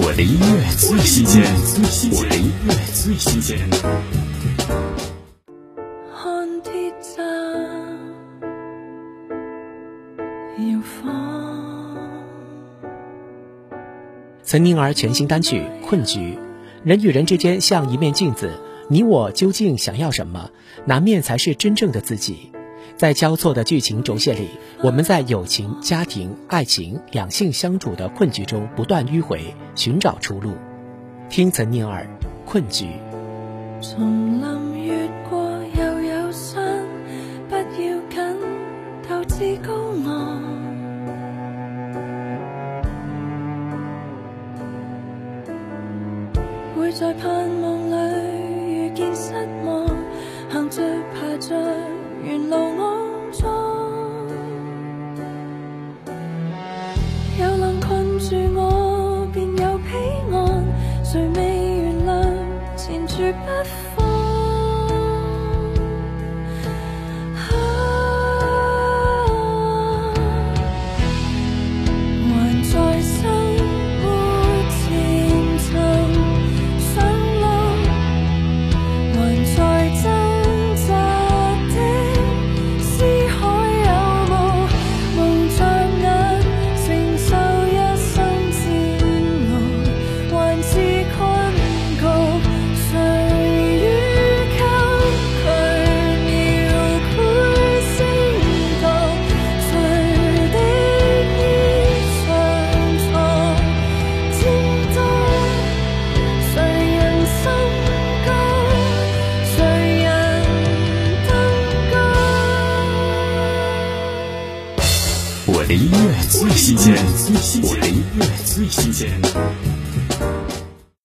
我的音乐最新鲜，我的音乐最新鲜。岑宁儿全新单曲《困局》，人与人之间像一面镜子，你我究竟想要什么？哪面才是真正的自己？在交错的剧情轴线里，我们在友情、家庭、爱情、两性相处的困局中不断迂回，寻找出路。听曾念尔，《困局》。住我，便有彼岸。谁未原谅，缠住不放。我的音乐最新鲜，我的音乐最新鲜。